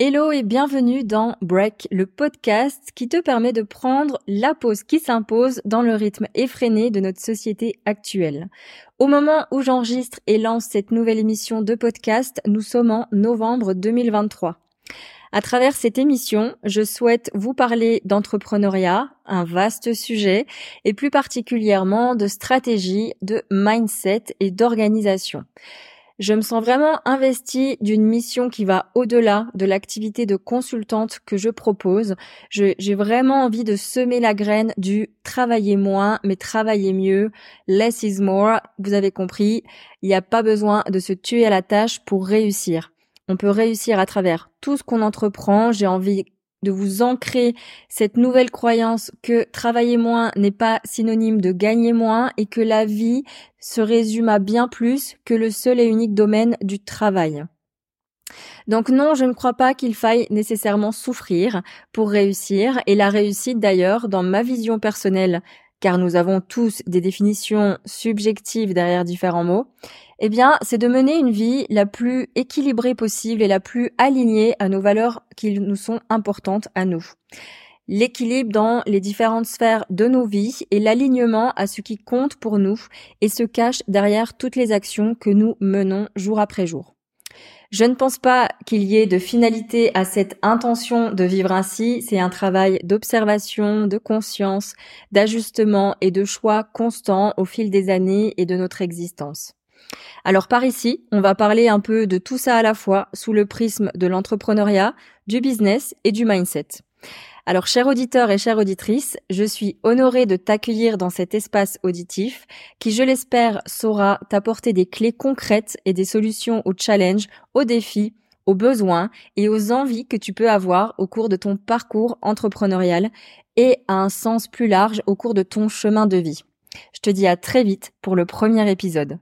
Hello et bienvenue dans Break, le podcast qui te permet de prendre la pause qui s'impose dans le rythme effréné de notre société actuelle. Au moment où j'enregistre et lance cette nouvelle émission de podcast, nous sommes en novembre 2023. À travers cette émission, je souhaite vous parler d'entrepreneuriat, un vaste sujet, et plus particulièrement de stratégie, de mindset et d'organisation. Je me sens vraiment investie d'une mission qui va au-delà de l'activité de consultante que je propose. J'ai vraiment envie de semer la graine du travailler moins, mais travailler mieux. Less is more. Vous avez compris. Il n'y a pas besoin de se tuer à la tâche pour réussir. On peut réussir à travers tout ce qu'on entreprend. J'ai envie de vous ancrer cette nouvelle croyance que travailler moins n'est pas synonyme de gagner moins et que la vie se résume à bien plus que le seul et unique domaine du travail. Donc non, je ne crois pas qu'il faille nécessairement souffrir pour réussir et la réussite d'ailleurs, dans ma vision personnelle, car nous avons tous des définitions subjectives derrière différents mots, eh bien, c'est de mener une vie la plus équilibrée possible et la plus alignée à nos valeurs qui nous sont importantes à nous. L'équilibre dans les différentes sphères de nos vies et l'alignement à ce qui compte pour nous et se cache derrière toutes les actions que nous menons jour après jour. Je ne pense pas qu'il y ait de finalité à cette intention de vivre ainsi. C'est un travail d'observation, de conscience, d'ajustement et de choix constant au fil des années et de notre existence. Alors par ici, on va parler un peu de tout ça à la fois sous le prisme de l'entrepreneuriat, du business et du mindset. Alors, chers auditeurs et chères auditrices, je suis honorée de t'accueillir dans cet espace auditif qui, je l'espère, saura t'apporter des clés concrètes et des solutions aux challenges, aux défis, aux besoins et aux envies que tu peux avoir au cours de ton parcours entrepreneurial et à un sens plus large au cours de ton chemin de vie. Je te dis à très vite pour le premier épisode.